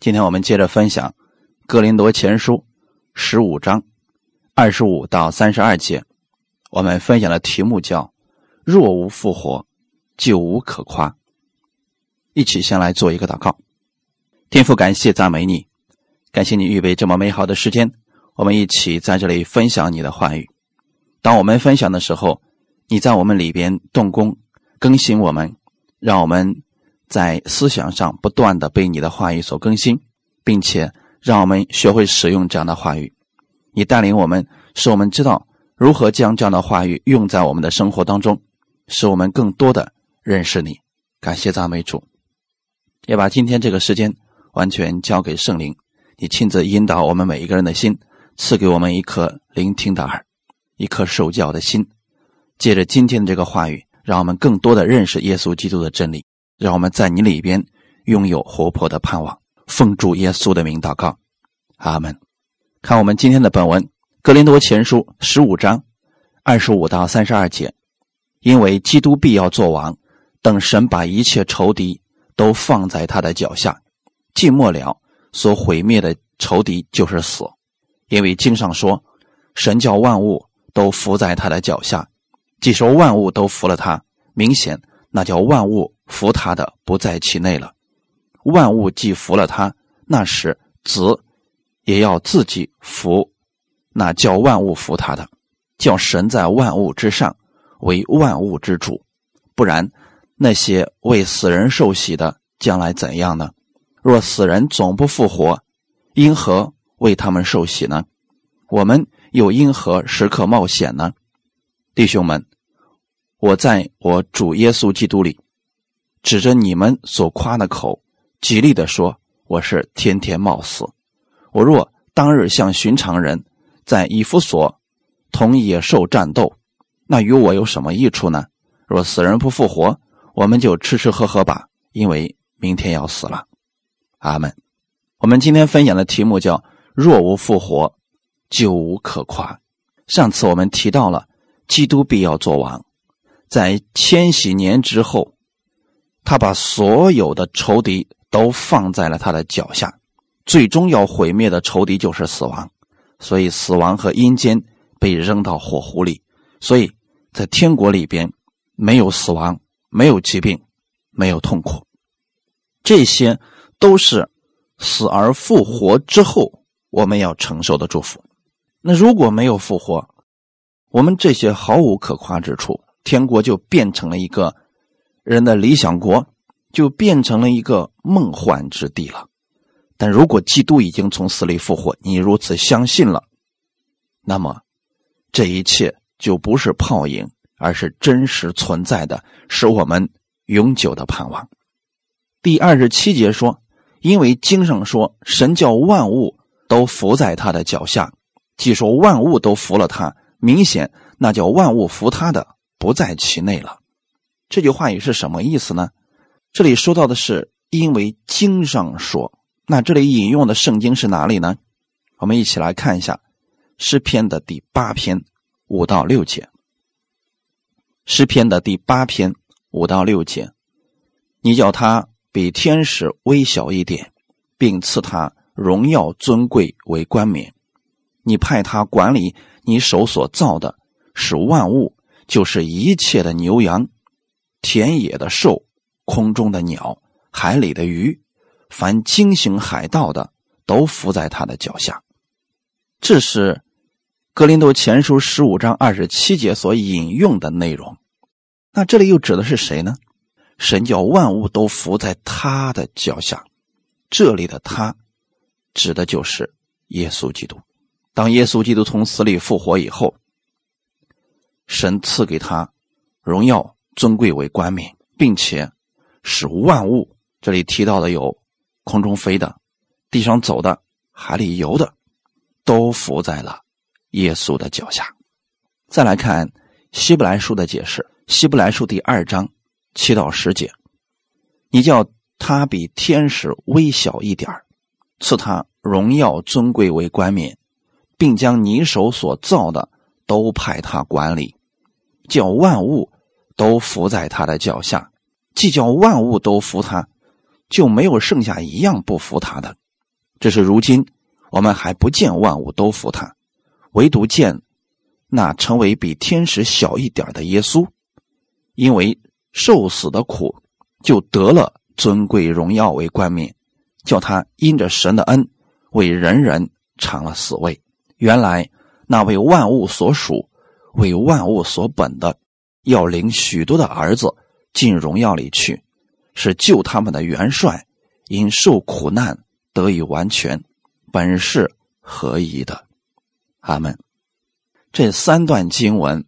今天我们接着分享《哥林多前书》十五章二十五到三十二节。我们分享的题目叫“若无复活，就无可夸”。一起先来做一个祷告。天父，感谢赞美你，感谢你预备这么美好的时间，我们一起在这里分享你的话语。当我们分享的时候，你在我们里边动工，更新我们，让我们。在思想上不断的被你的话语所更新，并且让我们学会使用这样的话语。你带领我们，使我们知道如何将这样的话语用在我们的生活当中，使我们更多的认识你。感谢赞美主，也把今天这个时间完全交给圣灵，你亲自引导我们每一个人的心，赐给我们一颗聆听的耳，一颗受教的心。借着今天的这个话语，让我们更多的认识耶稣基督的真理。让我们在你里边拥有活泼的盼望，奉主耶稣的名祷告，阿门。看我们今天的本文《格林多前书》十五章二十五到三十二节，因为基督必要做王，等神把一切仇敌都放在他的脚下，既末了，所毁灭的仇敌就是死，因为经上说，神叫万物都伏在他的脚下，既说万物都服了他，明显那叫万物。服他的不在其内了，万物既服了他，那时子也要自己服，那叫万物服他的，叫神在万物之上为万物之主。不然，那些为死人受洗的将来怎样呢？若死人总不复活，因何为他们受洗呢？我们又因何时刻冒险呢？弟兄们，我在我主耶稣基督里。指着你们所夸的口，极力的说：“我是天天冒死。我若当日像寻常人，在以弗所同野兽战斗，那与我有什么益处呢？若死人不复活，我们就吃吃喝喝吧，因为明天要死了。”阿门。我们今天分享的题目叫“若无复活，就无可夸”。上次我们提到了基督必要做王，在千禧年之后。他把所有的仇敌都放在了他的脚下，最终要毁灭的仇敌就是死亡，所以死亡和阴间被扔到火湖里，所以在天国里边没有死亡，没有疾病，没有痛苦，这些都是死而复活之后我们要承受的祝福。那如果没有复活，我们这些毫无可夸之处，天国就变成了一个。人的理想国就变成了一个梦幻之地了。但如果基督已经从死里复活，你如此相信了，那么这一切就不是泡影，而是真实存在的，是我们永久的盼望。第二十七节说：“因为经上说，神叫万物都伏在他的脚下。既说万物都服了他，明显那叫万物服他的不在其内了。”这句话语是什么意思呢？这里说到的是因为经上说，那这里引用的圣经是哪里呢？我们一起来看一下诗篇的第八篇五到六节。诗篇的第八篇五到六节，你叫他比天使微小一点，并赐他荣耀尊贵为冠冕。你派他管理你手所造的，使万物，就是一切的牛羊。田野的兽，空中的鸟，海里的鱼，凡惊醒海盗的，都伏在他的脚下。这是《格林多前书》十五章二十七节所引用的内容。那这里又指的是谁呢？神叫万物都伏在他的脚下。这里的他，指的就是耶稣基督。当耶稣基督从死里复活以后，神赐给他荣耀。尊贵为冠冕，并且使万物，这里提到的有空中飞的、地上走的、海里游的，都伏在了耶稣的脚下。再来看希伯来书的解释，希伯来书第二章七到十节：你叫他比天使微小一点赐他荣耀尊贵为冠冕，并将你手所造的都派他管理，叫万物。都伏在他的脚下，既叫万物都服他，就没有剩下一样不服他的。这是如今我们还不见万物都服他，唯独见那成为比天使小一点的耶稣，因为受死的苦，就得了尊贵荣耀为冠冕，叫他因着神的恩，为人人尝了死味。原来那为万物所属、为万物所本的，要领许多的儿子进荣耀里去，是救他们的元帅，因受苦难。得以完全，本是合宜的。阿门。这三段经文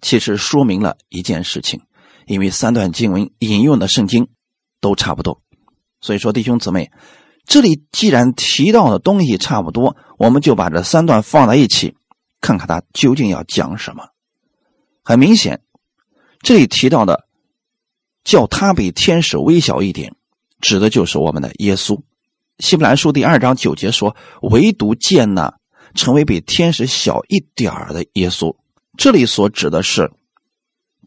其实说明了一件事情，因为三段经文引用的圣经都差不多，所以说弟兄姊妹，这里既然提到的东西差不多，我们就把这三段放在一起，看看他究竟要讲什么。很明显，这里提到的叫他比天使微小一点，指的就是我们的耶稣。希伯来书第二章九节说：“唯独见那成为比天使小一点儿的耶稣。”这里所指的是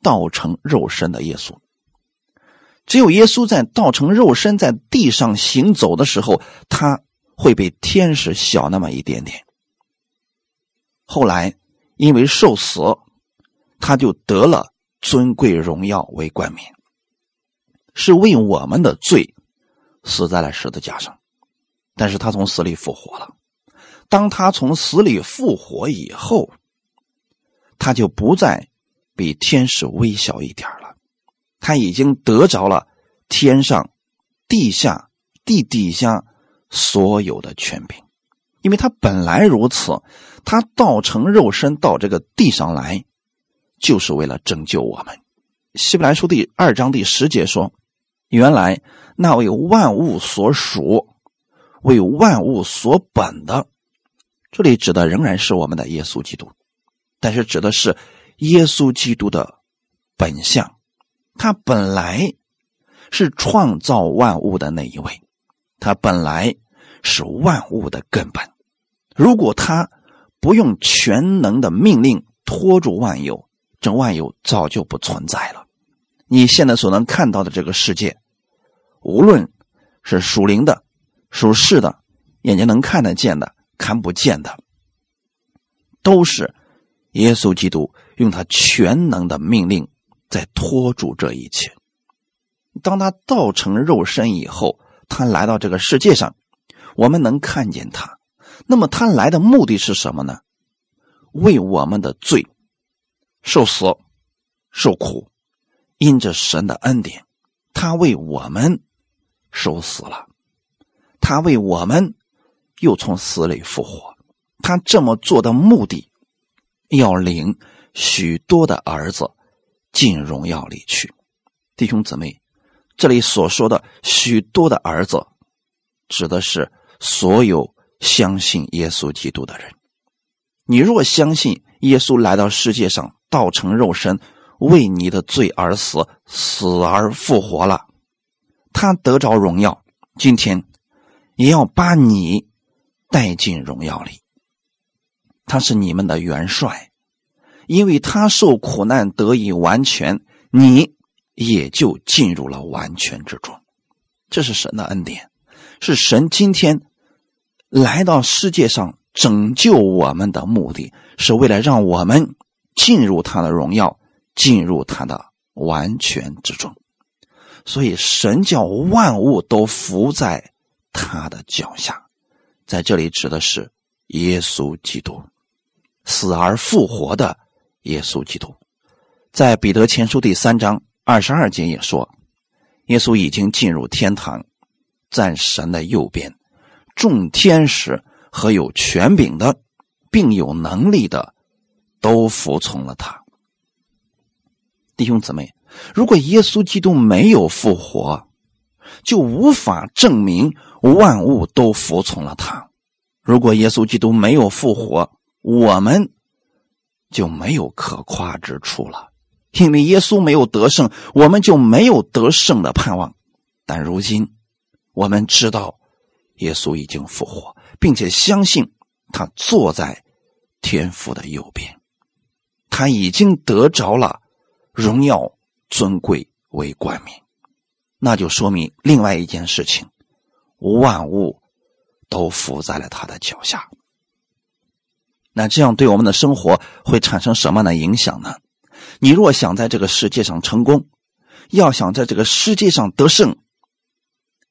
道成肉身的耶稣。只有耶稣在道成肉身在地上行走的时候，他会比天使小那么一点点。后来因为受死，他就得了尊贵荣耀为冠冕，是为我们的罪死在了十字架上。但是他从死里复活了。当他从死里复活以后，他就不再比天使微小一点了。他已经得着了天上、地下、地底下所有的权柄，因为他本来如此。他道成肉身到这个地上来，就是为了拯救我们。希伯来书第二章第十节说：“原来那为万物所属。”为万物所本的，这里指的仍然是我们的耶稣基督，但是指的是耶稣基督的本相，他本来是创造万物的那一位，他本来是万物的根本。如果他不用全能的命令拖住万有，这万有早就不存在了。你现在所能看到的这个世界，无论是属灵的。属世的，眼睛能看得见的，看不见的，都是耶稣基督用他全能的命令在托住这一切。当他道成肉身以后，他来到这个世界上，我们能看见他。那么他来的目的是什么呢？为我们的罪受死、受苦，因着神的恩典，他为我们受死了。他为我们又从死里复活，他这么做的目的，要领许多的儿子进荣耀里去。弟兄姊妹，这里所说的许多的儿子，指的是所有相信耶稣基督的人。你若相信耶稣来到世界上，道成肉身，为你的罪而死，死而复活了，他得着荣耀。今天。也要把你带进荣耀里。他是你们的元帅，因为他受苦难得以完全，你也就进入了完全之中。这是神的恩典，是神今天来到世界上拯救我们的目的，是为了让我们进入他的荣耀，进入他的完全之中。所以，神叫万物都伏在。他的脚下，在这里指的是耶稣基督，死而复活的耶稣基督。在彼得前书第三章二十二节也说，耶稣已经进入天堂，在神的右边，众天使和有权柄的，并有能力的，都服从了他。弟兄姊妹，如果耶稣基督没有复活，就无法证明。万物都服从了他。如果耶稣基督没有复活，我们就没有可夸之处了。因为耶稣没有得胜，我们就没有得胜的盼望。但如今，我们知道耶稣已经复活，并且相信他坐在天父的右边，他已经得着了荣耀、尊贵为冠冕。那就说明另外一件事情。万物都伏在了他的脚下。那这样对我们的生活会产生什么样的影响呢？你若想在这个世界上成功，要想在这个世界上得胜，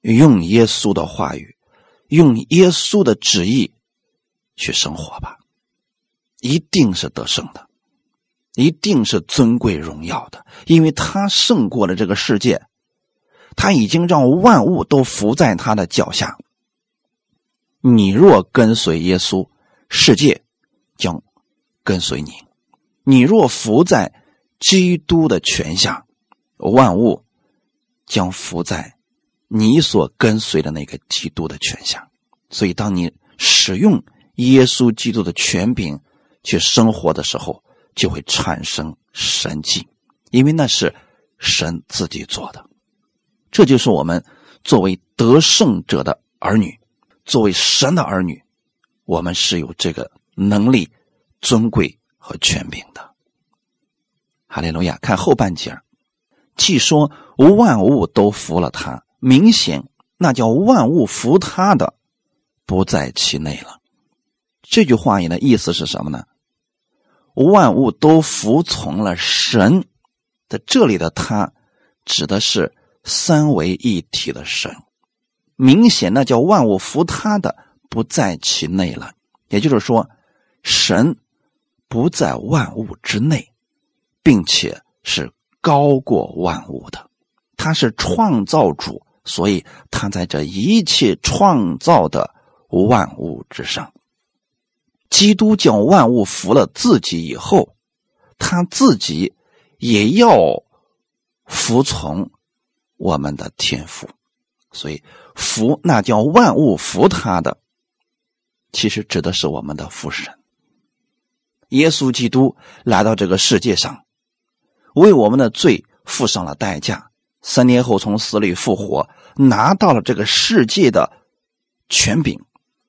用耶稣的话语，用耶稣的旨意去生活吧，一定是得胜的，一定是尊贵荣耀的，因为他胜过了这个世界，他已经让万物都伏在他的脚下。你若跟随耶稣，世界。将跟随你，你若伏在基督的权下，万物将伏在你所跟随的那个基督的权下。所以，当你使用耶稣基督的权柄去生活的时候，就会产生神迹，因为那是神自己做的。这就是我们作为得胜者的儿女，作为神的儿女，我们是有这个。能力、尊贵和权柄的，哈利路亚！看后半截既说无万物都服了他，明显那叫万物服他的不在其内了。这句话里的意思是什么呢？万物都服从了神，在这里的他指的是三位一体的神。明显那叫万物服他的不在其内了，也就是说。神不在万物之内，并且是高过万物的，他是创造主，所以他在这一切创造的万物之上。基督教万物服了自己以后，他自己也要服从我们的天赋，所以服那叫万物服他的，其实指的是我们的父神。耶稣基督来到这个世界上，为我们的罪付上了代价。三年后从死里复活，拿到了这个世界的权柄，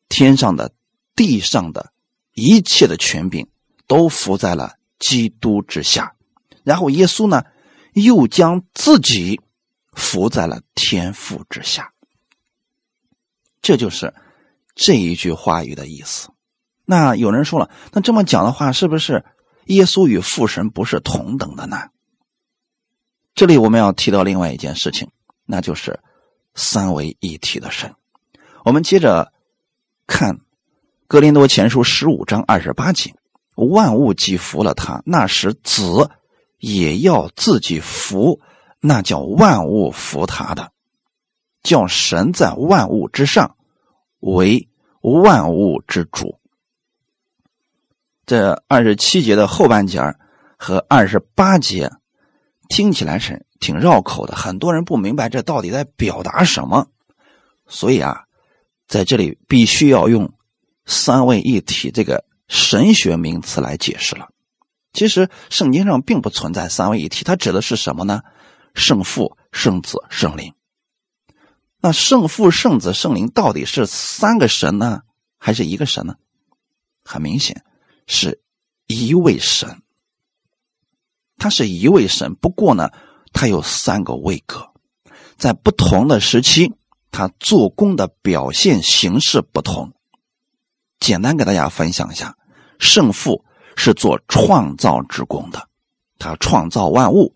天上的、地上的一切的权柄都伏在了基督之下。然后耶稣呢，又将自己伏在了天父之下。这就是这一句话语的意思。那有人说了，那这么讲的话，是不是耶稣与父神不是同等的呢？这里我们要提到另外一件事情，那就是三位一体的神。我们接着看《格林多前书》十五章二十八节：“万物既服了他，那时子也要自己服，那叫万物服他的，叫神在万物之上为万物之主。”这二十七节的后半截和二十八节听起来是挺绕口的，很多人不明白这到底在表达什么。所以啊，在这里必须要用三位一体这个神学名词来解释了。其实圣经上并不存在三位一体，它指的是什么呢？圣父、圣子、圣灵。那圣父、圣子、圣灵到底是三个神呢，还是一个神呢？很明显。是一位神，他是一位神。不过呢，他有三个位格，在不同的时期，他做工的表现形式不同。简单给大家分享一下：圣父是做创造之功的，他创造万物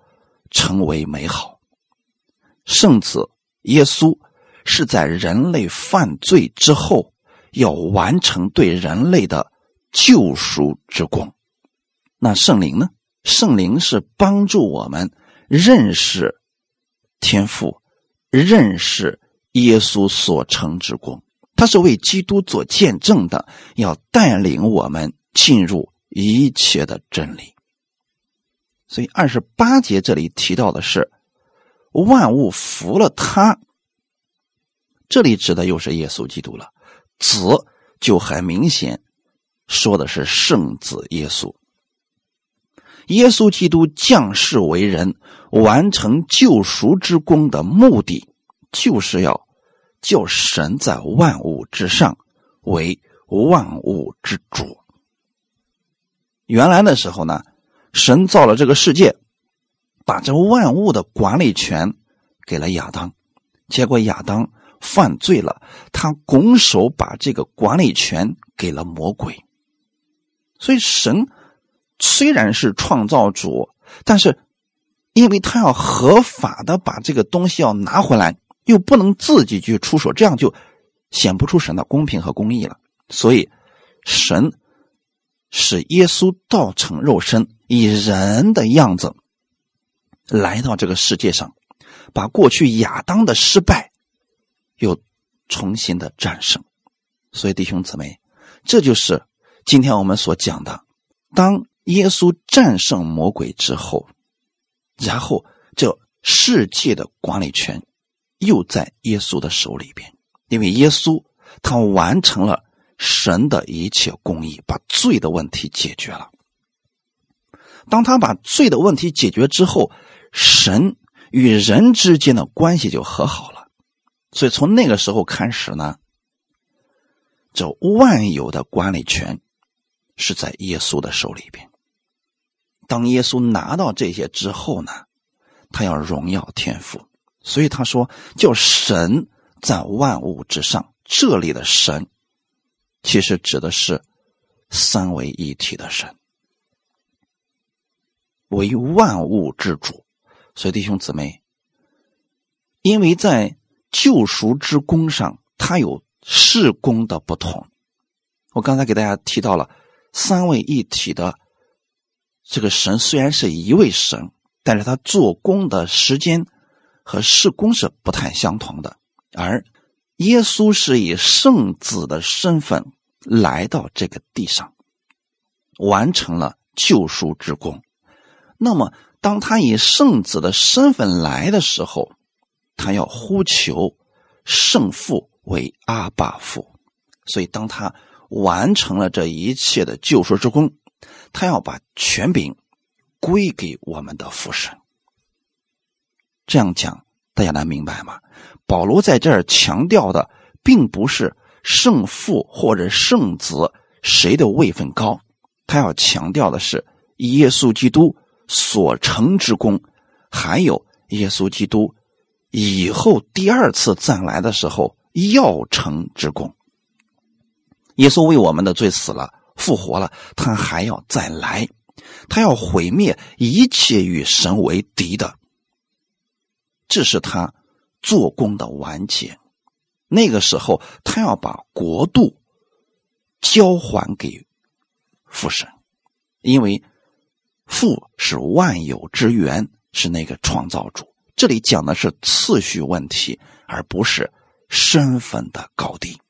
成为美好；圣子耶稣是在人类犯罪之后，要完成对人类的。救赎之光，那圣灵呢？圣灵是帮助我们认识天赋、认识耶稣所成之功。他是为基督做见证的，要带领我们进入一切的真理。所以二十八节这里提到的是万物服了他，这里指的又是耶稣基督了。子就很明显。说的是圣子耶稣，耶稣基督降世为人，完成救赎之功的目的，就是要叫神在万物之上为万物之主。原来的时候呢，神造了这个世界，把这万物的管理权给了亚当，结果亚当犯罪了，他拱手把这个管理权给了魔鬼。所以，神虽然是创造主，但是因为他要合法的把这个东西要拿回来，又不能自己去出手，这样就显不出神的公平和公义了。所以，神使耶稣道成肉身，以人的样子来到这个世界上，把过去亚当的失败又重新的战胜。所以，弟兄姊妹，这就是今天我们所讲的：当耶稣战胜魔鬼之后，然后这世界的管理权又在耶稣的手里边，因为耶稣他完成了。神的一切公义把罪的问题解决了。当他把罪的问题解决之后，神与人之间的关系就和好了。所以从那个时候开始呢，这万有的管理权是在耶稣的手里边。当耶稣拿到这些之后呢，他要荣耀天赋，所以他说叫神在万物之上。这里的神。其实指的是三位一体的神，为万物之主。所以弟兄姊妹，因为在救赎之功上，它有事功的不同。我刚才给大家提到了三位一体的这个神，虽然是一位神，但是他做工的时间和事工是不太相同的。而耶稣是以圣子的身份。来到这个地上，完成了救赎之功。那么，当他以圣子的身份来的时候，他要呼求圣父为阿爸父。所以，当他完成了这一切的救赎之功，他要把权柄归给我们的父神。这样讲，大家能明白吗？保罗在这儿强调的，并不是。圣父或者圣子谁的位分高？他要强调的是耶稣基督所成之功，还有耶稣基督以后第二次再来的时候要成之功。耶稣为我们的罪死了，复活了，他还要再来，他要毁灭一切与神为敌的，这是他做工的完结。那个时候，他要把国度交还给父神，因为父是万有之源，是那个创造主。这里讲的是次序问题，而不是身份的高低。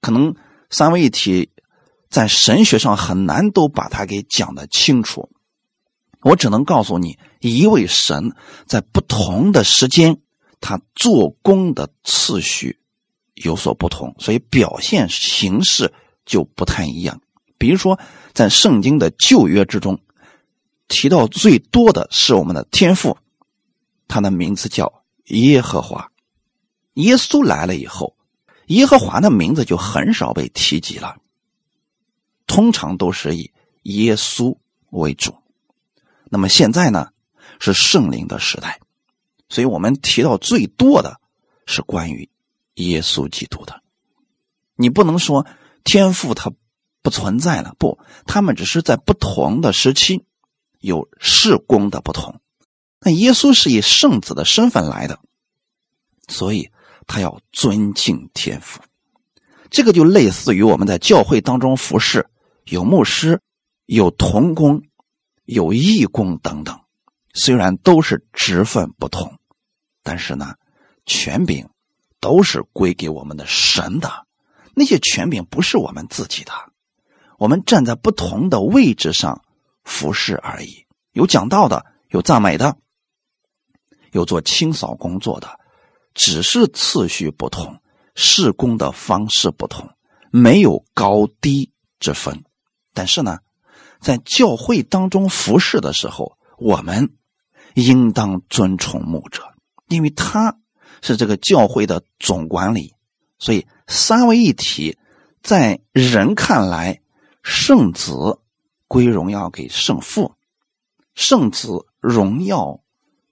可能三位一体在神学上很难都把它给讲得清楚。我只能告诉你，一位神在不同的时间，他做工的次序。有所不同，所以表现形式就不太一样。比如说，在圣经的旧约之中，提到最多的是我们的天父，他的名字叫耶和华。耶稣来了以后，耶和华的名字就很少被提及了，通常都是以耶稣为主。那么现在呢，是圣灵的时代，所以我们提到最多的是关于。耶稣基督的，你不能说天赋他不存在了，不，他们只是在不同的时期有事工的不同。那耶稣是以圣子的身份来的，所以他要尊敬天赋。这个就类似于我们在教会当中服侍，有牧师、有童工、有义工等等，虽然都是职分不同，但是呢，权柄。都是归给我们的神的，那些权柄不是我们自己的，我们站在不同的位置上服侍而已。有讲道的，有赞美的，有做清扫工作的，只是次序不同，施工的方式不同，没有高低之分。但是呢，在教会当中服侍的时候，我们应当尊崇牧者，因为他。是这个教会的总管理，所以三位一体，在人看来，圣子归荣耀给圣父，圣子荣耀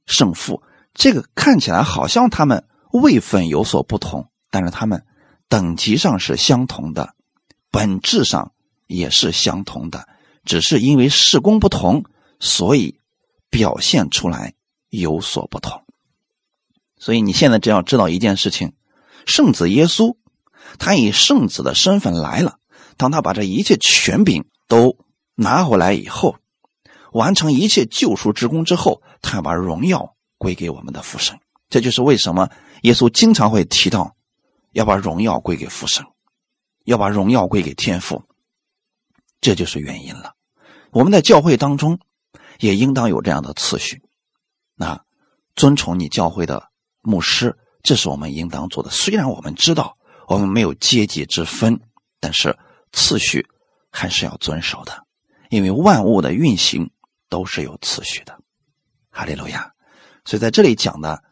圣父，这个看起来好像他们位分有所不同，但是他们等级上是相同的，本质上也是相同的，只是因为事工不同，所以表现出来有所不同。所以你现在只要知道一件事情：圣子耶稣，他以圣子的身份来了。当他把这一切权柄都拿回来以后，完成一切救赎之功之后，他把荣耀归给我们的父神。这就是为什么耶稣经常会提到要把荣耀归给父神，要把荣耀归给天父。这就是原因了。我们在教会当中也应当有这样的次序，那尊崇你教会的牧师，这是我们应当做的。虽然我们知道我们没有阶级之分，但是次序还是要遵守的，因为万物的运行都是有次序的。哈利路亚！所以在这里讲的。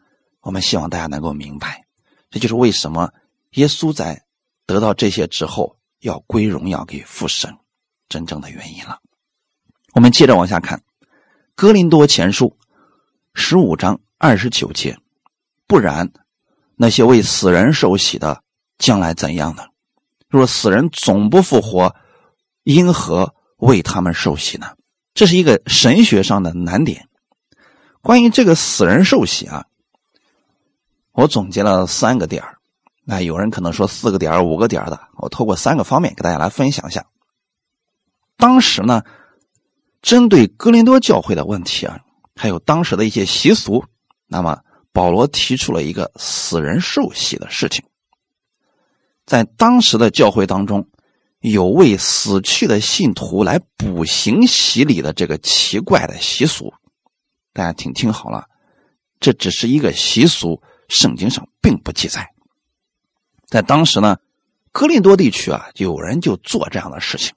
我们希望大家能够明白，这就是为什么耶稣在得到这些之后要归荣耀给父神真正的原因了。我们接着往下看，《哥林多前书》十五章二十九节，不然那些为死人受洗的将来怎样呢？若死人总不复活，因何为他们受洗呢？这是一个神学上的难点。关于这个死人受洗啊。我总结了三个点儿，那有人可能说四个点、五个点的，我透过三个方面给大家来分享一下。当时呢，针对哥林多教会的问题啊，还有当时的一些习俗，那么保罗提出了一个死人受洗的事情。在当时的教会当中，有为死去的信徒来补行洗礼的这个奇怪的习俗，大家听听好了，这只是一个习俗。圣经上并不记载，在当时呢，哥林多地区啊，有人就做这样的事情。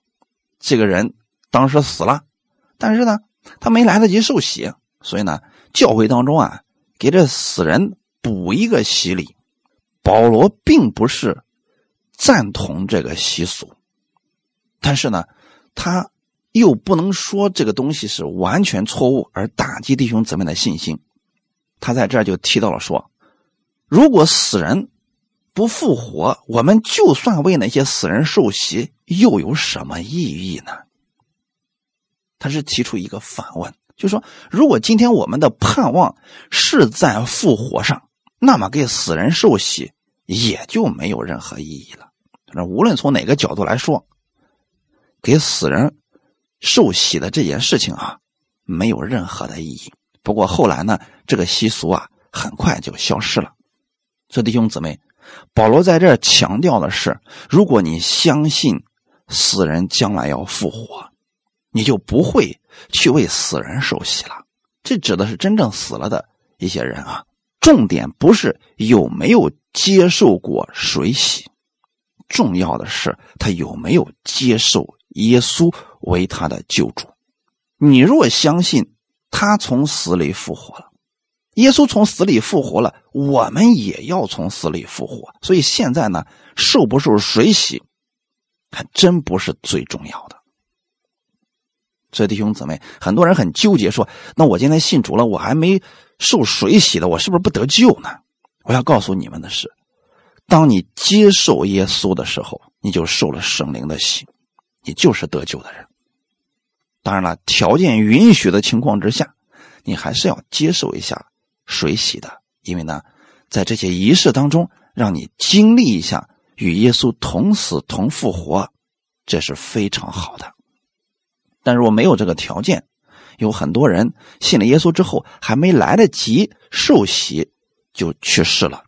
这个人当时死了，但是呢，他没来得及受洗，所以呢，教会当中啊，给这死人补一个洗礼。保罗并不是赞同这个习俗，但是呢，他又不能说这个东西是完全错误而打击弟兄姊妹的信心。他在这儿就提到了说。如果死人不复活，我们就算为那些死人受洗，又有什么意义呢？他是提出一个反问，就说：如果今天我们的盼望是在复活上，那么给死人受洗也就没有任何意义了。那无论从哪个角度来说，给死人受洗的这件事情啊，没有任何的意义。不过后来呢，这个习俗啊，很快就消失了。所以弟兄姊妹，保罗在这强调的是：如果你相信死人将来要复活，你就不会去为死人受洗了。这指的是真正死了的一些人啊。重点不是有没有接受过水洗，重要的是他有没有接受耶稣为他的救主。你若相信他从死里复活了。耶稣从死里复活了，我们也要从死里复活。所以现在呢，受不受水洗，还真不是最重要的。所以弟兄姊妹，很多人很纠结，说：“那我今天信主了，我还没受水洗的，我是不是不得救呢？”我要告诉你们的是，当你接受耶稣的时候，你就受了圣灵的洗，你就是得救的人。当然了，条件允许的情况之下，你还是要接受一下。水洗的，因为呢，在这些仪式当中，让你经历一下与耶稣同死同复活，这是非常好的。但如果没有这个条件，有很多人信了耶稣之后，还没来得及受洗就去世了，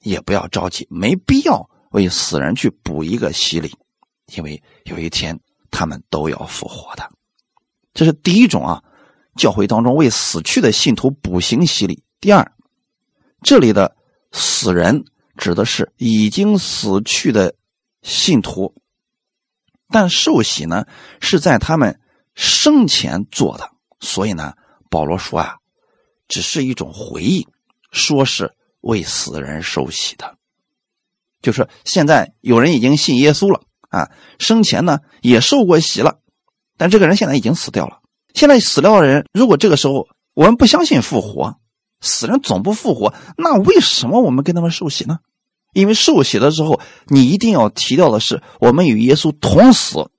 也不要着急，没必要为死人去补一个洗礼，因为有一天他们都要复活的。这是第一种啊，教会当中为死去的信徒补行洗礼。第二，这里的死人指的是已经死去的信徒，但受洗呢是在他们生前做的，所以呢，保罗说啊，只是一种回忆，说是为死人受洗的，就是现在有人已经信耶稣了啊，生前呢也受过洗了，但这个人现在已经死掉了。现在死掉的人，如果这个时候我们不相信复活。死人总不复活，那为什么我们跟他们受洗呢？因为受洗的时候，你一定要提到的是，我们与耶稣同死，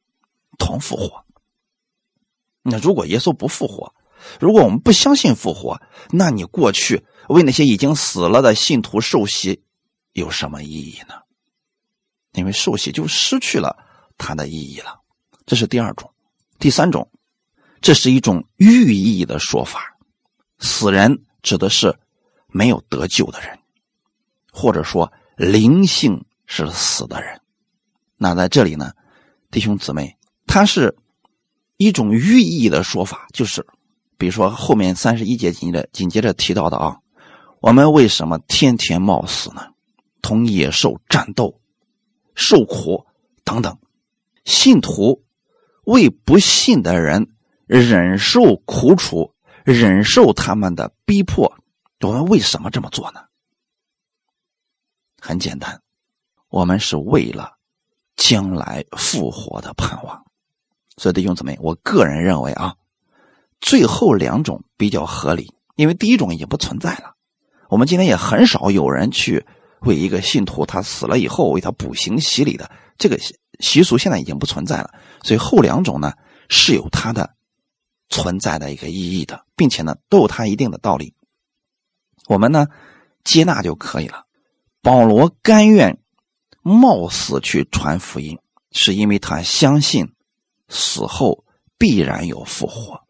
同复活。那如果耶稣不复活，如果我们不相信复活，那你过去为那些已经死了的信徒受洗有什么意义呢？因为受洗就失去了它的意义了。这是第二种，第三种，这是一种寓意的说法。死人指的是没有得救的人，或者说灵性是死的人。那在这里呢，弟兄姊妹，它是一种寓意的说法，就是。比如说后面三十一节紧接着紧接着提到的啊，我们为什么天天冒死呢？同野兽战斗、受苦等等，信徒为不信的人忍受苦楚，忍受他们的逼迫，我们为什么这么做呢？很简单，我们是为了将来复活的盼望。所以弟兄姊妹，我个人认为啊。最后两种比较合理，因为第一种已经不存在了。我们今天也很少有人去为一个信徒他死了以后为他补行洗礼的这个习俗，现在已经不存在了。所以后两种呢是有它的存在的一个意义的，并且呢都有它一定的道理。我们呢接纳就可以了。保罗甘愿冒死去传福音，是因为他相信死后必然有复活。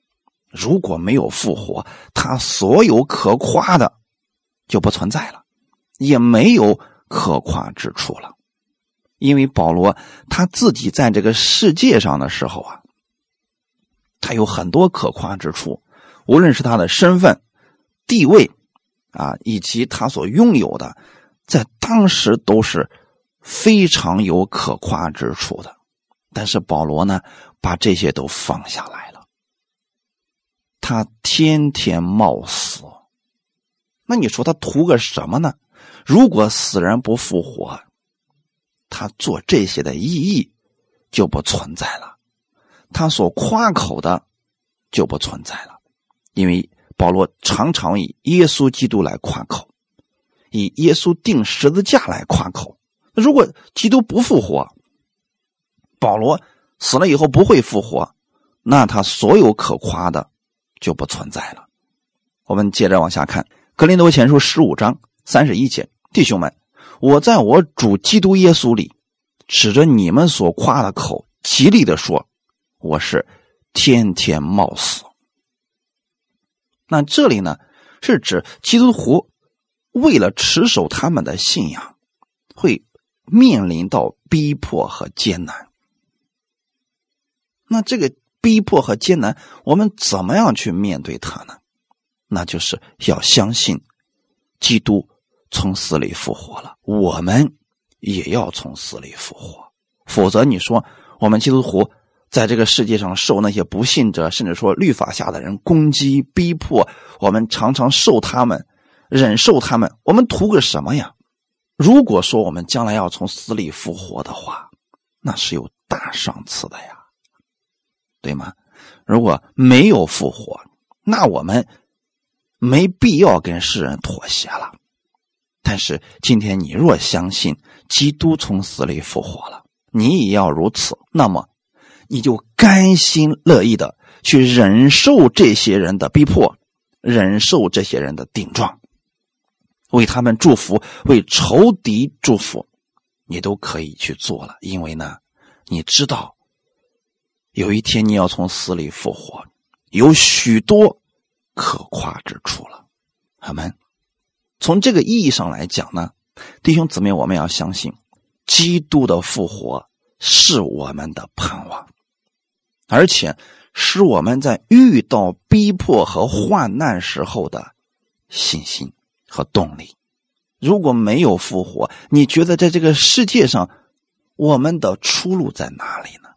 如果没有复活，他所有可夸的就不存在了，也没有可夸之处了。因为保罗他自己在这个世界上的时候啊，他有很多可夸之处，无论是他的身份、地位啊，以及他所拥有的，在当时都是非常有可夸之处的。但是保罗呢，把这些都放下来了。他天天冒死，那你说他图个什么呢？如果死人不复活，他做这些的意义就不存在了，他所夸口的就不存在了。因为保罗常常以耶稣基督来夸口，以耶稣定十字架来夸口。如果基督不复活，保罗死了以后不会复活，那他所有可夸的。就不存在了。我们接着往下看《格林多前书》十五章三十一节，弟兄们，我在我主基督耶稣里，指着你们所夸的口，极力的说，我是天天冒死。那这里呢，是指基督徒为了持守他们的信仰，会面临到逼迫和艰难。那这个。逼迫和艰难，我们怎么样去面对它呢？那就是要相信，基督从死里复活了，我们也要从死里复活。否则，你说我们基督徒在这个世界上受那些不信者，甚至说律法下的人攻击、逼迫，我们常常受他们忍受他们，我们图个什么呀？如果说我们将来要从死里复活的话，那是有大赏赐的呀。对吗？如果没有复活，那我们没必要跟世人妥协了。但是今天你若相信基督从死里复活了，你也要如此，那么你就甘心乐意的去忍受这些人的逼迫，忍受这些人的顶撞，为他们祝福，为仇敌祝福，你都可以去做了。因为呢，你知道。有一天你要从死里复活，有许多可夸之处了。阿门。从这个意义上来讲呢，弟兄姊妹，我们要相信，基督的复活是我们的盼望，而且是我们在遇到逼迫和患难时候的信心和动力。如果没有复活，你觉得在这个世界上，我们的出路在哪里呢？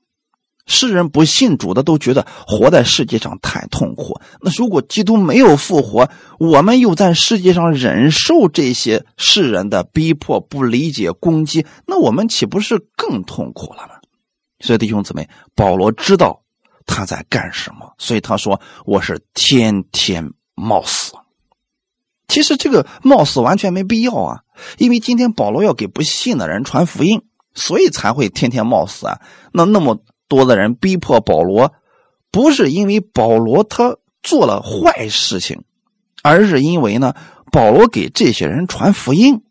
世人不信主的都觉得活在世界上太痛苦。那如果基督没有复活，我们又在世界上忍受这些世人的逼迫、不理解、攻击，那我们岂不是更痛苦了吗？所以弟兄姊妹，保罗知道他在干什么，所以他说：“我是天天冒死。”其实这个冒死完全没必要啊，因为今天保罗要给不信的人传福音，所以才会天天冒死啊。那那么多的人逼迫保罗，不是因为保罗他做了坏事情，而是因为呢，保罗给这些人传福音，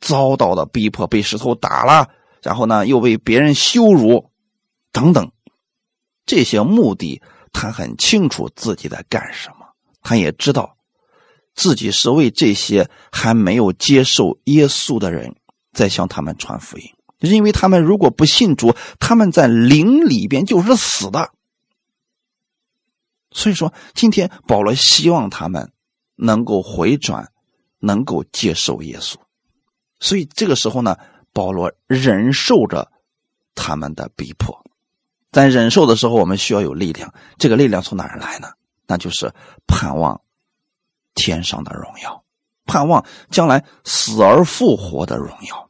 遭到的逼迫，被石头打了，然后呢又被别人羞辱，等等，这些目的他很清楚自己在干什么，他也知道。自己是为这些还没有接受耶稣的人在向他们传福音，因为他们如果不信主，他们在灵里边就是死的。所以说，今天保罗希望他们能够回转，能够接受耶稣。所以这个时候呢，保罗忍受着他们的逼迫，在忍受的时候，我们需要有力量。这个力量从哪儿来呢？那就是盼望。天上的荣耀，盼望将来死而复活的荣耀，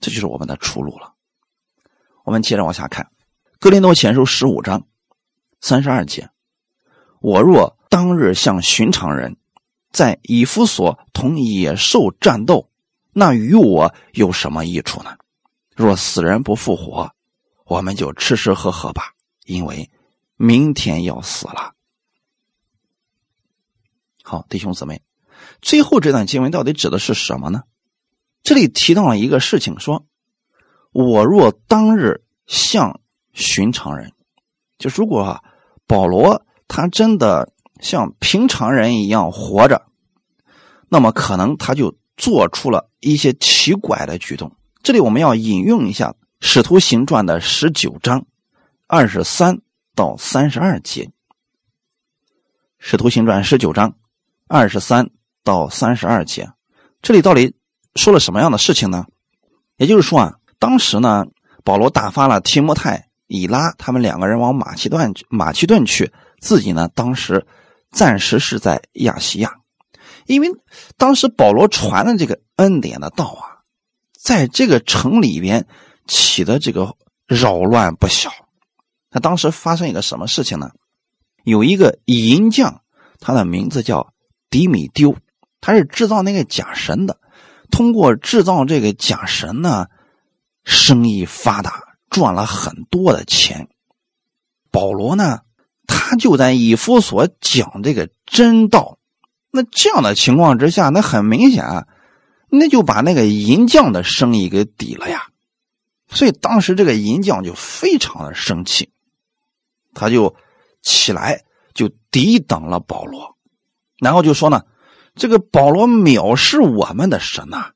这就是我们的出路了。我们接着往下看，《格林多前书》十五章三十二节：“我若当日像寻常人，在以弗所同野兽战斗，那与我有什么益处呢？若死人不复活，我们就吃吃喝喝吧，因为明天要死了。”好，弟兄姊妹，最后这段经文到底指的是什么呢？这里提到了一个事情，说：“我若当日像寻常人，就如果啊，保罗他真的像平常人一样活着，那么可能他就做出了一些奇怪的举动。”这里我们要引用一下《使徒行传》的十九章二十三到三十二节，《使徒行传》十九章。二十三到三十二节，这里到底说了什么样的事情呢？也就是说啊，当时呢，保罗打发了提摩太、以拉他们两个人往马其顿马其顿去，自己呢，当时暂时是在亚细亚，因为当时保罗传的这个恩典的道啊，在这个城里边起的这个扰乱不小。那当时发生一个什么事情呢？有一个银匠，他的名字叫。迪米丢，他是制造那个假神的。通过制造这个假神呢，生意发达，赚了很多的钱。保罗呢，他就在以弗所讲这个真道。那这样的情况之下，那很明显啊，那就把那个银匠的生意给抵了呀。所以当时这个银匠就非常的生气，他就起来就抵挡了保罗。然后就说呢，这个保罗藐视我们的神呐，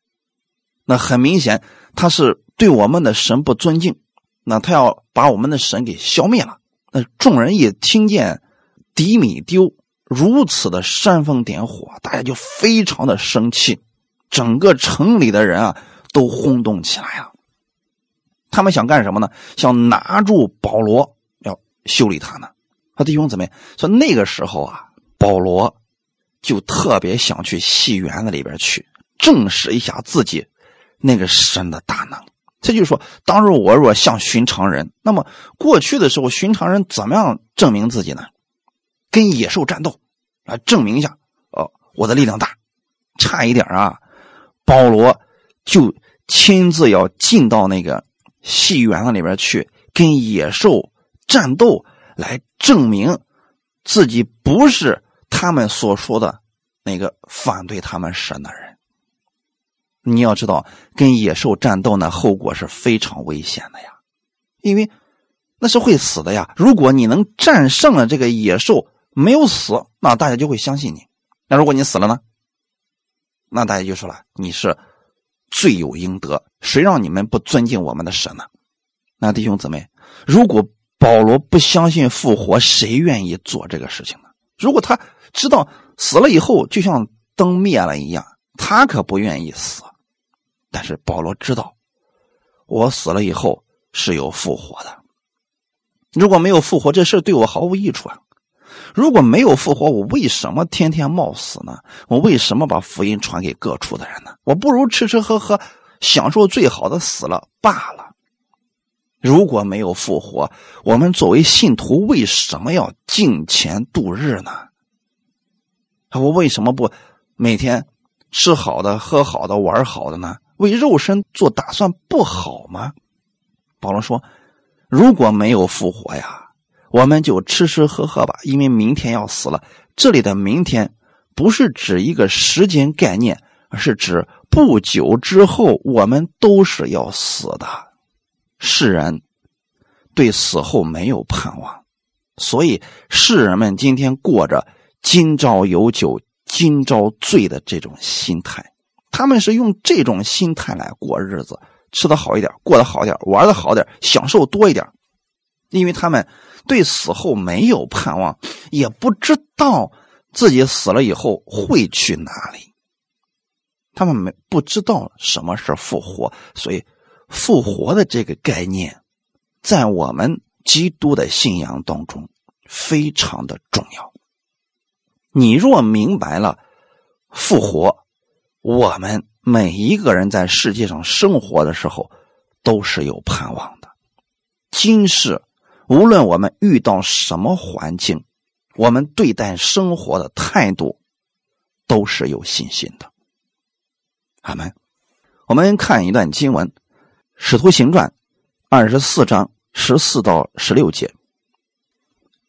那很明显他是对我们的神不尊敬，那他要把我们的神给消灭了。那众人一听见迪米丢如此的煽风点火，大家就非常的生气，整个城里的人啊都轰动起来了。他们想干什么呢？想拿住保罗，要修理他呢。他弟兄姊妹说，那个时候啊，保罗。就特别想去戏园子里边去证实一下自己那个神的大能。这就是说，当时我若像寻常人，那么过去的时候，寻常人怎么样证明自己呢？跟野兽战斗，来证明一下，哦，我的力量大。差一点啊，保罗就亲自要进到那个戏园子里边去跟野兽战斗，来证明自己不是。他们所说的那个反对他们神的人，你要知道，跟野兽战斗呢，后果是非常危险的呀，因为那是会死的呀。如果你能战胜了这个野兽，没有死，那大家就会相信你；那如果你死了呢，那大家就说了，你是罪有应得。谁让你们不尊敬我们的神呢？那弟兄姊妹，如果保罗不相信复活，谁愿意做这个事情呢？如果他。知道死了以后就像灯灭了一样，他可不愿意死。但是保罗知道，我死了以后是有复活的。如果没有复活，这事对我毫无益处啊！如果没有复活，我为什么天天冒死呢？我为什么把福音传给各处的人呢？我不如吃吃喝喝，享受最好的死了罢了。如果没有复活，我们作为信徒为什么要敬钱度日呢？我为什么不每天吃好的、喝好的、玩好的呢？为肉身做打算不好吗？保罗说：“如果没有复活呀，我们就吃吃喝喝吧，因为明天要死了。”这里的“明天”不是指一个时间概念，而是指不久之后我们都是要死的。世人对死后没有盼望，所以世人们今天过着“今朝有酒今朝醉”的这种心态。他们是用这种心态来过日子，吃的好一点，过得好点，玩的好点，享受多一点，因为他们对死后没有盼望，也不知道自己死了以后会去哪里。他们没不知道什么是复活，所以复活的这个概念，在我们基督的信仰当中非常的重要。你若明白了复活。我们每一个人在世界上生活的时候，都是有盼望的。今世无论我们遇到什么环境，我们对待生活的态度都是有信心的。阿门。我们看一段经文，《使徒行传》二十四章十四到十六节，《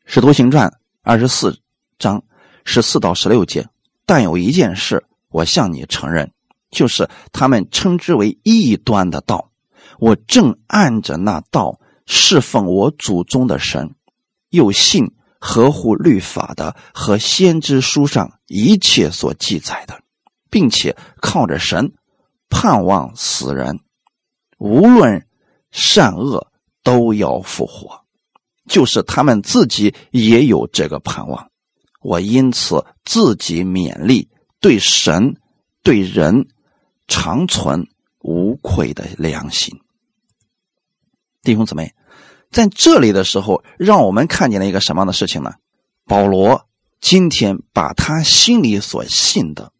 使徒行传》二十四章十四到十六节。但有一件事。我向你承认，就是他们称之为异端的道，我正按着那道侍奉我祖宗的神，又信合乎律法的和先知书上一切所记载的，并且靠着神盼望死人，无论善恶都要复活，就是他们自己也有这个盼望。我因此自己勉励。对神、对人，长存无愧的良心。弟兄姊妹，在这里的时候，让我们看见了一个什么样的事情呢？保罗今天把他心里所信的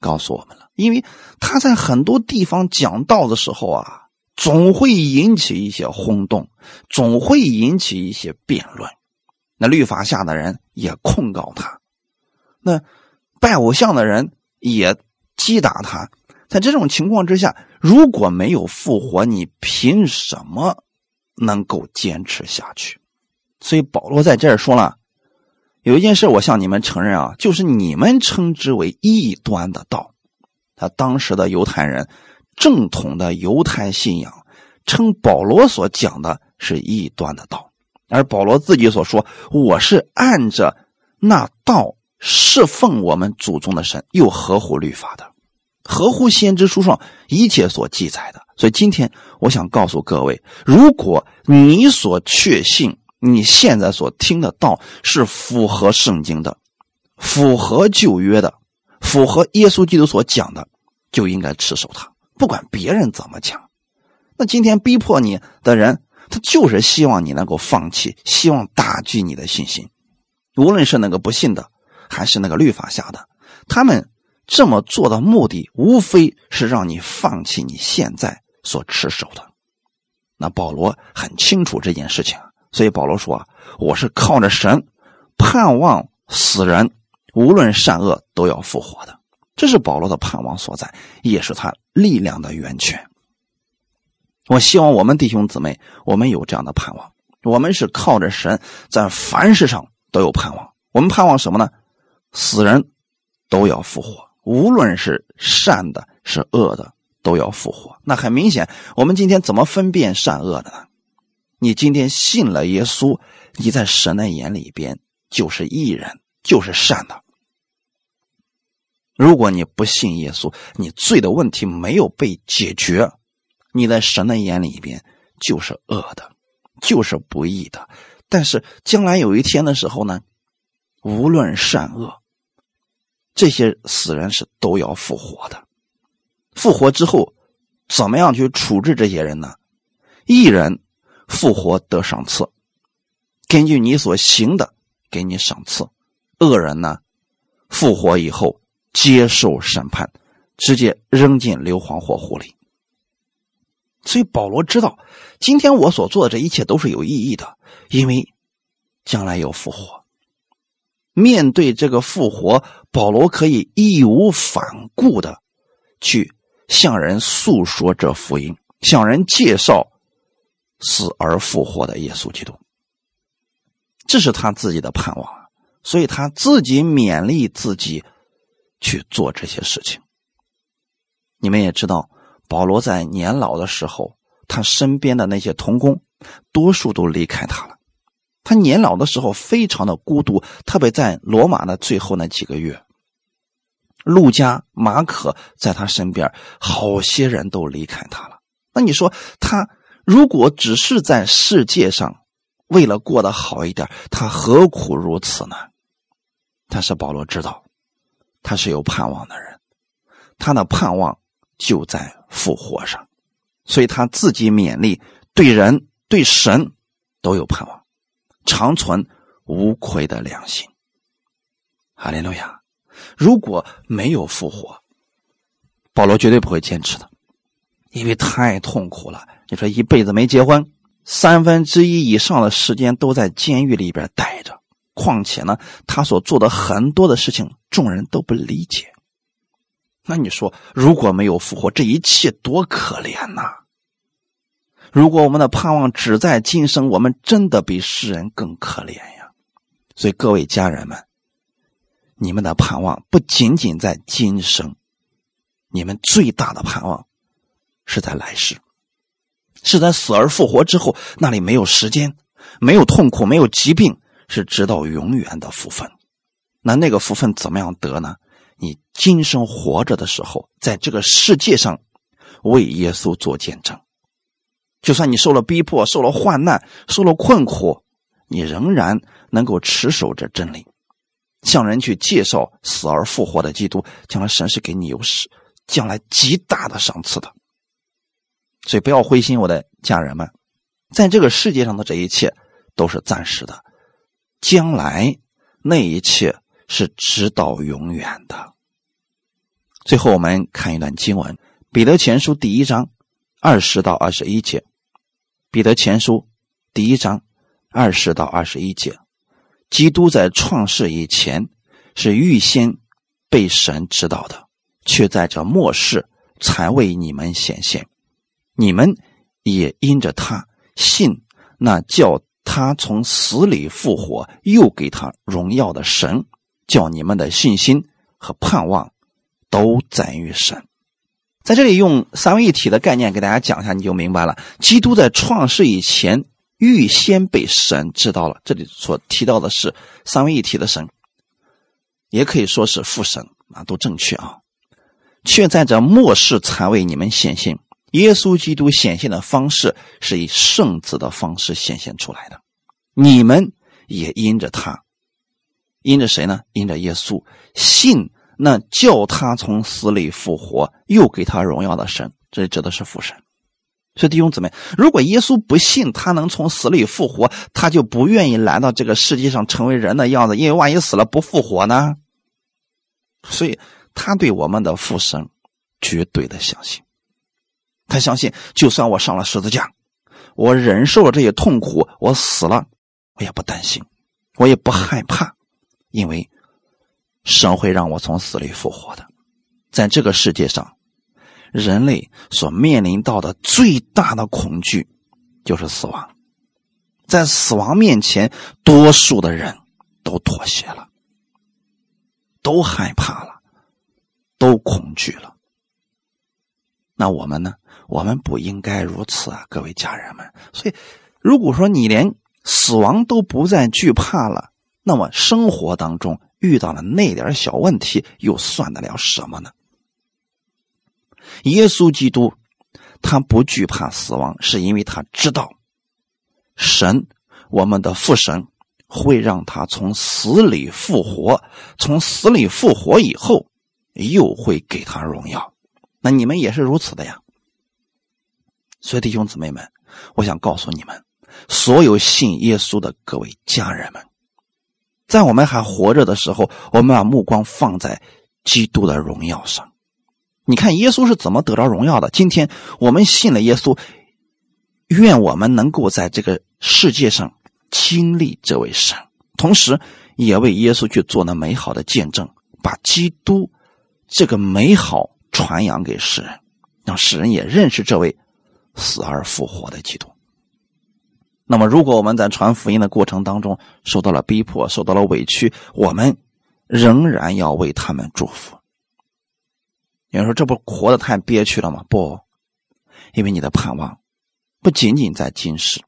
告诉我们了，因为他在很多地方讲道的时候啊，总会引起一些轰动，总会引起一些辩论。那律法下的人也控告他，那。拜偶像的人也击打他，在这种情况之下，如果没有复活，你凭什么能够坚持下去？所以保罗在这儿说了，有一件事我向你们承认啊，就是你们称之为异端的道。他当时的犹太人正统的犹太信仰称保罗所讲的是异端的道，而保罗自己所说，我是按着那道。侍奉我们祖宗的神，又合乎律法的，合乎先知书上一切所记载的。所以今天我想告诉各位，如果你所确信你现在所听的道是符合圣经的，符合旧约的，符合耶稣基督所讲的，就应该持守它，不管别人怎么讲。那今天逼迫你的人，他就是希望你能够放弃，希望打击你的信心。无论是那个不信的。还是那个律法下的，他们这么做的目的，无非是让你放弃你现在所持守的。那保罗很清楚这件事情，所以保罗说：“我是靠着神，盼望死人无论善恶都要复活的。”这是保罗的盼望所在，也是他力量的源泉。我希望我们弟兄姊妹，我们有这样的盼望。我们是靠着神，在凡事上都有盼望。我们盼望什么呢？死人都要复活，无论是善的，是恶的，都要复活。那很明显，我们今天怎么分辨善恶的呢？你今天信了耶稣，你在神的眼里边就是义人，就是善的。如果你不信耶稣，你罪的问题没有被解决，你在神的眼里边就是恶的，就是不义的。但是将来有一天的时候呢？无论善恶，这些死人是都要复活的。复活之后，怎么样去处置这些人呢？一人复活得赏赐，根据你所行的给你赏赐；恶人呢，复活以后接受审判，直接扔进硫磺火湖里。所以保罗知道，今天我所做的这一切都是有意义的，因为将来有复活。面对这个复活，保罗可以义无反顾的去向人诉说这福音，向人介绍死而复活的耶稣基督。这是他自己的盼望，所以他自己勉励自己去做这些事情。你们也知道，保罗在年老的时候，他身边的那些同工，多数都离开他了。他年老的时候非常的孤独，特别在罗马的最后那几个月，路加、马可在他身边，好些人都离开他了。那你说，他如果只是在世界上为了过得好一点，他何苦如此呢？但是保罗知道，他是有盼望的人，他的盼望就在复活上，所以他自己勉励，对人对神都有盼望。长存无愧的良心，哈利路亚！如果没有复活，保罗绝对不会坚持的，因为太痛苦了。你说一辈子没结婚，三分之一以上的时间都在监狱里边待着，况且呢，他所做的很多的事情，众人都不理解。那你说，如果没有复活，这一切多可怜呐！如果我们的盼望只在今生，我们真的比世人更可怜呀！所以各位家人们，你们的盼望不仅仅在今生，你们最大的盼望是在来世，是在死而复活之后，那里没有时间，没有痛苦，没有疾病，是直到永远的福分。那那个福分怎么样得呢？你今生活着的时候，在这个世界上为耶稣做见证。就算你受了逼迫，受了患难，受了困苦，你仍然能够持守着真理，向人去介绍死而复活的基督，将来神是给你有使，将来极大的赏赐的。所以不要灰心，我的家人们，在这个世界上的这一切都是暂时的，将来那一切是直到永远的。最后，我们看一段经文，《彼得前书》第一章。二十到二十一节，《彼得前书》第一章二十到二十一节，基督在创世以前是预先被神知道的，却在这末世才为你们显现。你们也因着他信那叫他从死里复活，又给他荣耀的神，叫你们的信心和盼望都在于神。在这里用三位一体的概念给大家讲一下，你就明白了。基督在创世以前预先被神知道了，这里所提到的是三位一体的神，也可以说是父神啊，都正确啊。却在这末世才为你们显现。耶稣基督显现的方式是以圣子的方式显现出来的，你们也因着他，因着谁呢？因着耶稣信。那叫他从死里复活，又给他荣耀的神，这指的是父神。所以弟兄姊妹，如果耶稣不信他能从死里复活，他就不愿意来到这个世界上成为人的样子，因为万一死了不复活呢？所以他对我们的父神绝对的相信，他相信就算我上了十字架，我忍受了这些痛苦，我死了，我也不担心，我也不害怕，因为。神会让我从死里复活的，在这个世界上，人类所面临到的最大的恐惧就是死亡。在死亡面前，多数的人都妥协了，都害怕了，都恐惧了。那我们呢？我们不应该如此啊，各位家人们。所以，如果说你连死亡都不再惧怕了，那么生活当中。遇到了那点小问题，又算得了什么呢？耶稣基督他不惧怕死亡，是因为他知道神，我们的父神会让他从死里复活，从死里复活以后，又会给他荣耀。那你们也是如此的呀。所以弟兄姊妹们，我想告诉你们，所有信耶稣的各位家人们。在我们还活着的时候，我们把目光放在基督的荣耀上。你看耶稣是怎么得着荣耀的？今天我们信了耶稣，愿我们能够在这个世界上经历这位神，同时也为耶稣去做那美好的见证，把基督这个美好传扬给世人，让世人也认识这位死而复活的基督。那么，如果我们在传福音的过程当中受到了逼迫、受到了委屈，我们仍然要为他们祝福。有人说：“这不活得太憋屈了吗？”不，因为你的盼望不仅仅在今世，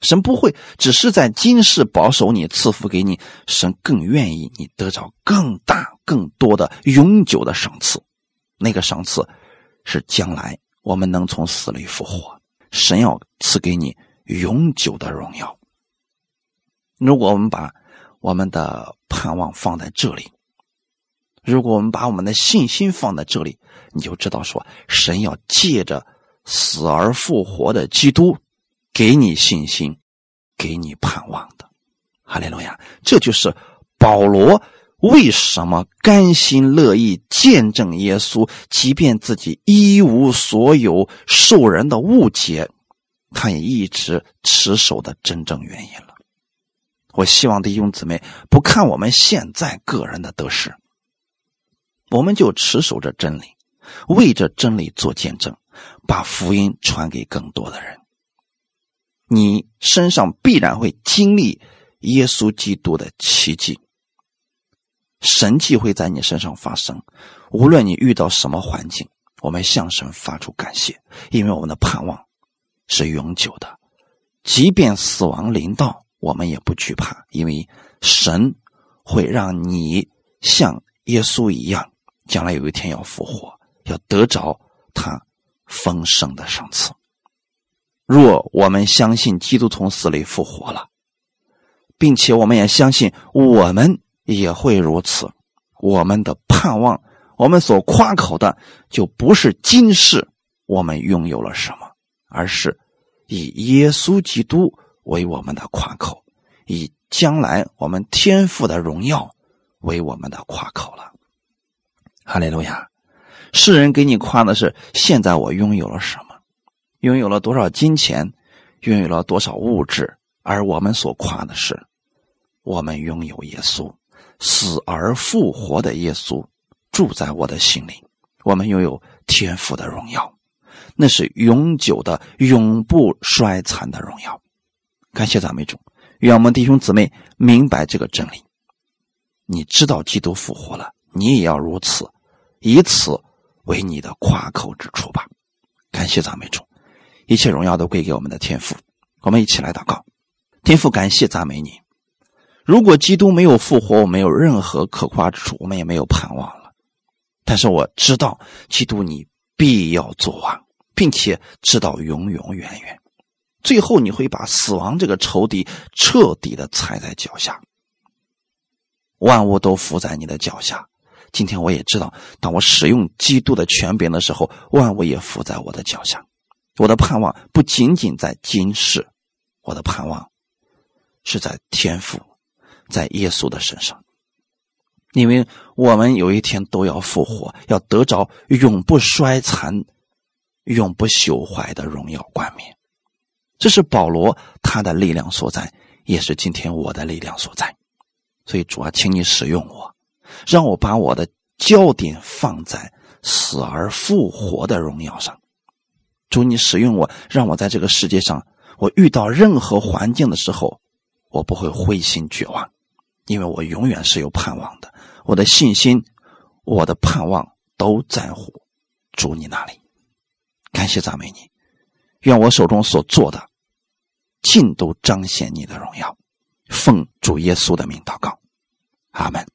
神不会只是在今世保守你、赐福给你，神更愿意你得着更大、更多的永久的赏赐。那个赏赐是将来我们能从死里复活，神要赐给你。永久的荣耀。如果我们把我们的盼望放在这里，如果我们把我们的信心放在这里，你就知道说，神要借着死而复活的基督，给你信心，给你盼望的。哈利路亚！这就是保罗为什么甘心乐意见证耶稣，即便自己一无所有，受人的误解。他也一直持守的真正原因了。我希望弟兄姊妹不看我们现在个人的得失，我们就持守着真理，为着真理做见证，把福音传给更多的人。你身上必然会经历耶稣基督的奇迹，神迹会在你身上发生。无论你遇到什么环境，我们向神发出感谢，因为我们的盼望。是永久的，即便死亡临到，我们也不惧怕，因为神会让你像耶稣一样，将来有一天要复活，要得着他丰盛的赏赐。若我们相信基督从死里复活了，并且我们也相信我们也会如此，我们的盼望，我们所夸口的，就不是今世我们拥有了什么，而是。以耶稣基督为我们的夸口，以将来我们天赋的荣耀为我们的夸口了。哈利路亚！世人给你夸的是现在我拥有了什么，拥有了多少金钱，拥有了多少物质，而我们所夸的是，我们拥有耶稣，死而复活的耶稣住在我的心里，我们拥有天赋的荣耀。那是永久的、永不衰残的荣耀。感谢赞美主，愿我们弟兄姊妹明白这个真理。你知道基督复活了，你也要如此，以此为你的夸口之处吧。感谢赞美主，一切荣耀都归给我们的天父。我们一起来祷告，天父，感谢赞美你。如果基督没有复活，我没有任何可夸之处，我们也没有盼望了。但是我知道，基督你必要作王。并且直到永永远远，最后你会把死亡这个仇敌彻底的踩在脚下，万物都伏在你的脚下。今天我也知道，当我使用基督的权柄的时候，万物也伏在我的脚下。我的盼望不仅仅在今世，我的盼望是在天父，在耶稣的身上，因为我们有一天都要复活，要得着永不衰残。永不朽坏的荣耀冠冕，这是保罗他的力量所在，也是今天我的力量所在。所以主啊，请你使用我，让我把我的焦点放在死而复活的荣耀上。主，你使用我，让我在这个世界上，我遇到任何环境的时候，我不会灰心绝望，因为我永远是有盼望的。我的信心，我的盼望都在乎主你那里。感谢赞美你，愿我手中所做的尽都彰显你的荣耀。奉主耶稣的名祷告，阿门。